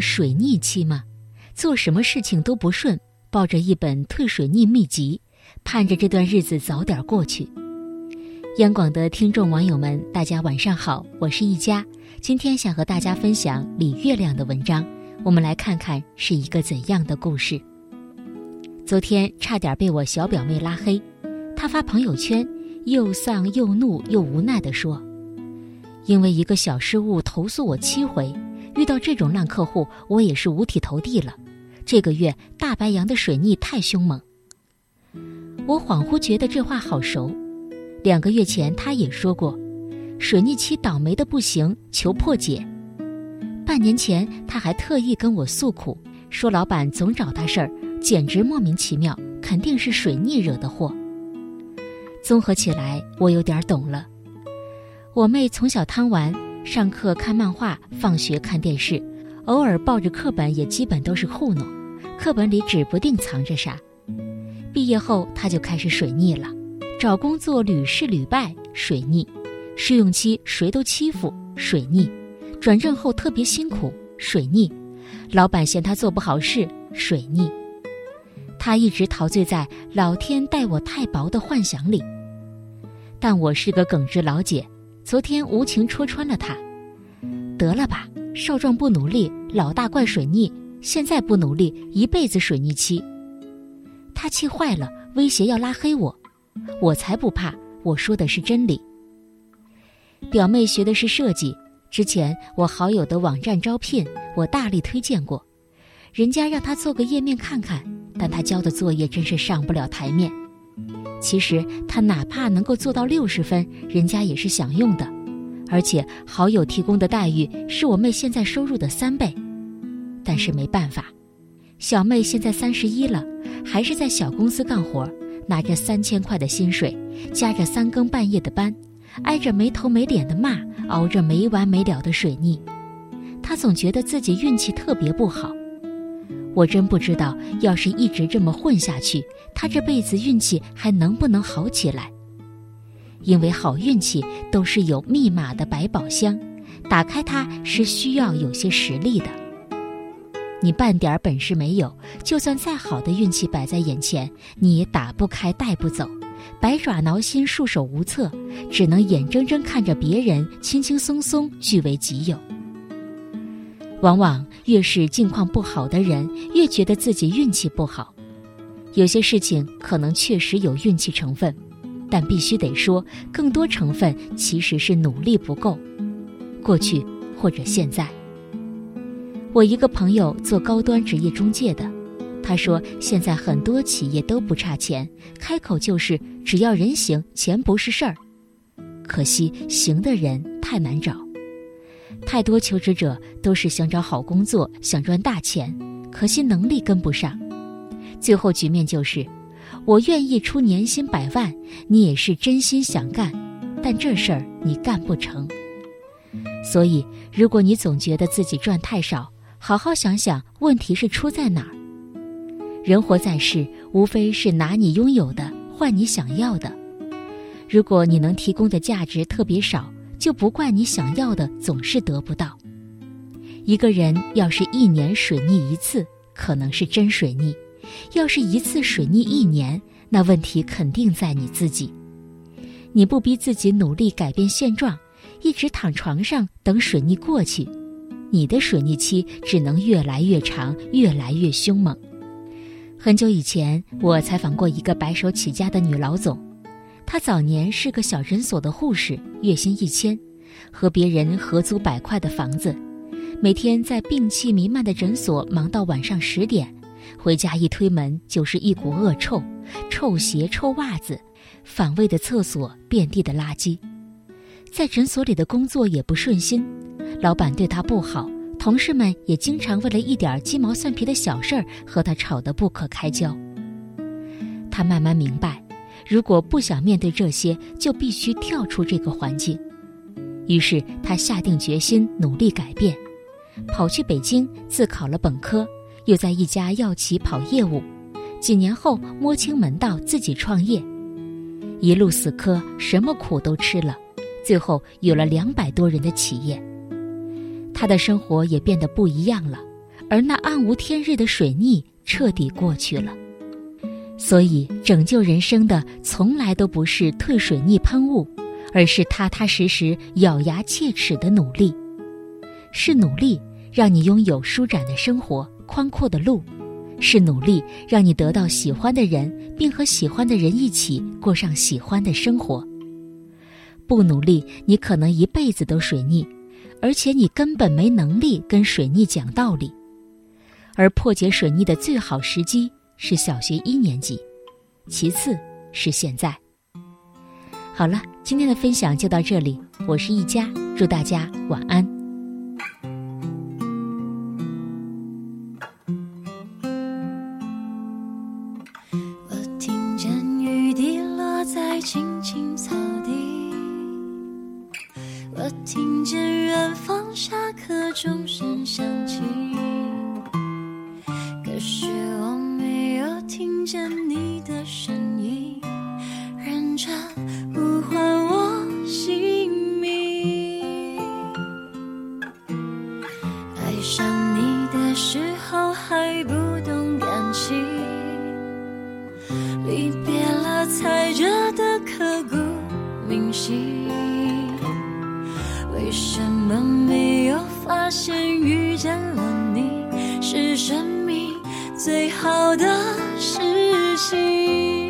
水逆期吗？做什么事情都不顺，抱着一本退水逆秘籍，盼着这段日子早点过去。央广的听众网友们，大家晚上好，我是一佳，今天想和大家分享李月亮的文章，我们来看看是一个怎样的故事。昨天差点被我小表妹拉黑，她发朋友圈，又丧又怒又无奈地说：“因为一个小失误投诉我七回，遇到这种烂客户，我也是五体投地了。”这个月大白羊的水逆太凶猛，我恍惚觉得这话好熟。两个月前他也说过，水逆期倒霉的不行，求破解。半年前他还特意跟我诉苦，说老板总找他事儿，简直莫名其妙，肯定是水逆惹的祸。综合起来，我有点懂了。我妹从小贪玩，上课看漫画，放学看电视，偶尔抱着课本也基本都是糊弄。课本里指不定藏着啥。毕业后他就开始水逆了，找工作屡试屡败，水逆；试用期谁都欺负，水逆；转正后特别辛苦，水逆；老板嫌他做不好事，水逆。他一直陶醉在老天待我太薄的幻想里。但我是个耿直老姐，昨天无情戳穿了他。得了吧，少壮不努力，老大怪水逆。现在不努力，一辈子水逆期。他气坏了，威胁要拉黑我，我才不怕。我说的是真理。表妹学的是设计，之前我好友的网站招聘，我大力推荐过，人家让她做个页面看看，但她交的作业真是上不了台面。其实他哪怕能够做到六十分，人家也是想用的，而且好友提供的待遇是我妹现在收入的三倍。但是没办法，小妹现在三十一了，还是在小公司干活，拿着三千块的薪水，加着三更半夜的班，挨着没头没脸的骂，熬着没完没了的水逆。她总觉得自己运气特别不好。我真不知道，要是一直这么混下去，他这辈子运气还能不能好起来？因为好运气都是有密码的百宝箱，打开它是需要有些实力的。你半点本事没有，就算再好的运气摆在眼前，你也打不开、带不走，百爪挠心、束手无策，只能眼睁睁看着别人轻轻松松据为己有。往往越是境况不好的人，越觉得自己运气不好。有些事情可能确实有运气成分，但必须得说，更多成分其实是努力不够。过去或者现在。我一个朋友做高端职业中介的，他说现在很多企业都不差钱，开口就是只要人行，钱不是事儿。可惜行的人太难找，太多求职者都是想找好工作，想赚大钱，可惜能力跟不上。最后局面就是，我愿意出年薪百万，你也是真心想干，但这事儿你干不成。所以，如果你总觉得自己赚太少，好好想想，问题是出在哪儿？人活在世，无非是拿你拥有的换你想要的。如果你能提供的价值特别少，就不怪你想要的总是得不到。一个人要是一年水逆一次，可能是真水逆；要是一次水逆一年，那问题肯定在你自己。你不逼自己努力改变现状，一直躺床上等水逆过去。你的水逆期只能越来越长，越来越凶猛。很久以前，我采访过一个白手起家的女老总，她早年是个小诊所的护士，月薪一千，和别人合租百块的房子，每天在病气弥漫的诊所忙到晚上十点，回家一推门就是一股恶臭，臭鞋、臭袜子，反胃的厕所，遍地的垃圾，在诊所里的工作也不顺心。老板对他不好，同事们也经常为了一点鸡毛蒜皮的小事儿和他吵得不可开交。他慢慢明白，如果不想面对这些，就必须跳出这个环境。于是他下定决心努力改变，跑去北京自考了本科，又在一家药企跑业务，几年后摸清门道自己创业，一路死磕，什么苦都吃了，最后有了两百多人的企业。他的生活也变得不一样了，而那暗无天日的水逆彻底过去了。所以，拯救人生的从来都不是退水逆喷雾，而是踏踏实实、咬牙切齿的努力。是努力让你拥有舒展的生活、宽阔的路；是努力让你得到喜欢的人，并和喜欢的人一起过上喜欢的生活。不努力，你可能一辈子都水逆，而且你根本没能力跟水逆讲道理。而破解水逆的最好时机。是小学一年级，其次是现在。好了，今天的分享就到这里，我是一佳，祝大家晚安。我听见雨滴落在青青草地，我听见远方下课钟声响起。可是我没有听见你的声音为什么没有发现遇见了你？是生命最好的事情？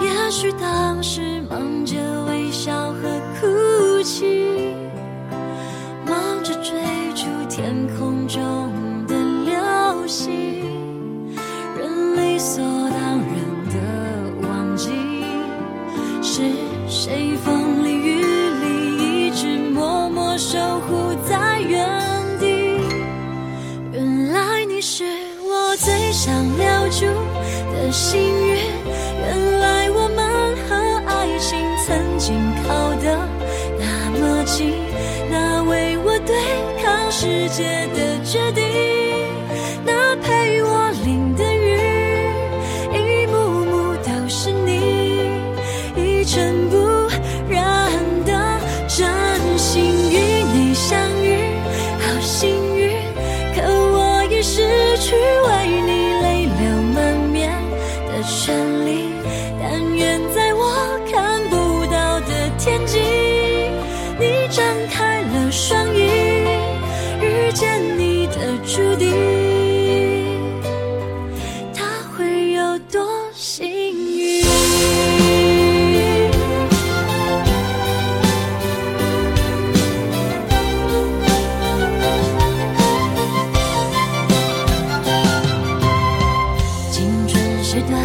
也许当时忙着微笑和哭泣，幸运，原来我们和爱情曾经靠得那么近，那为我对抗世界的见你的注定，他会有多幸运？青春是短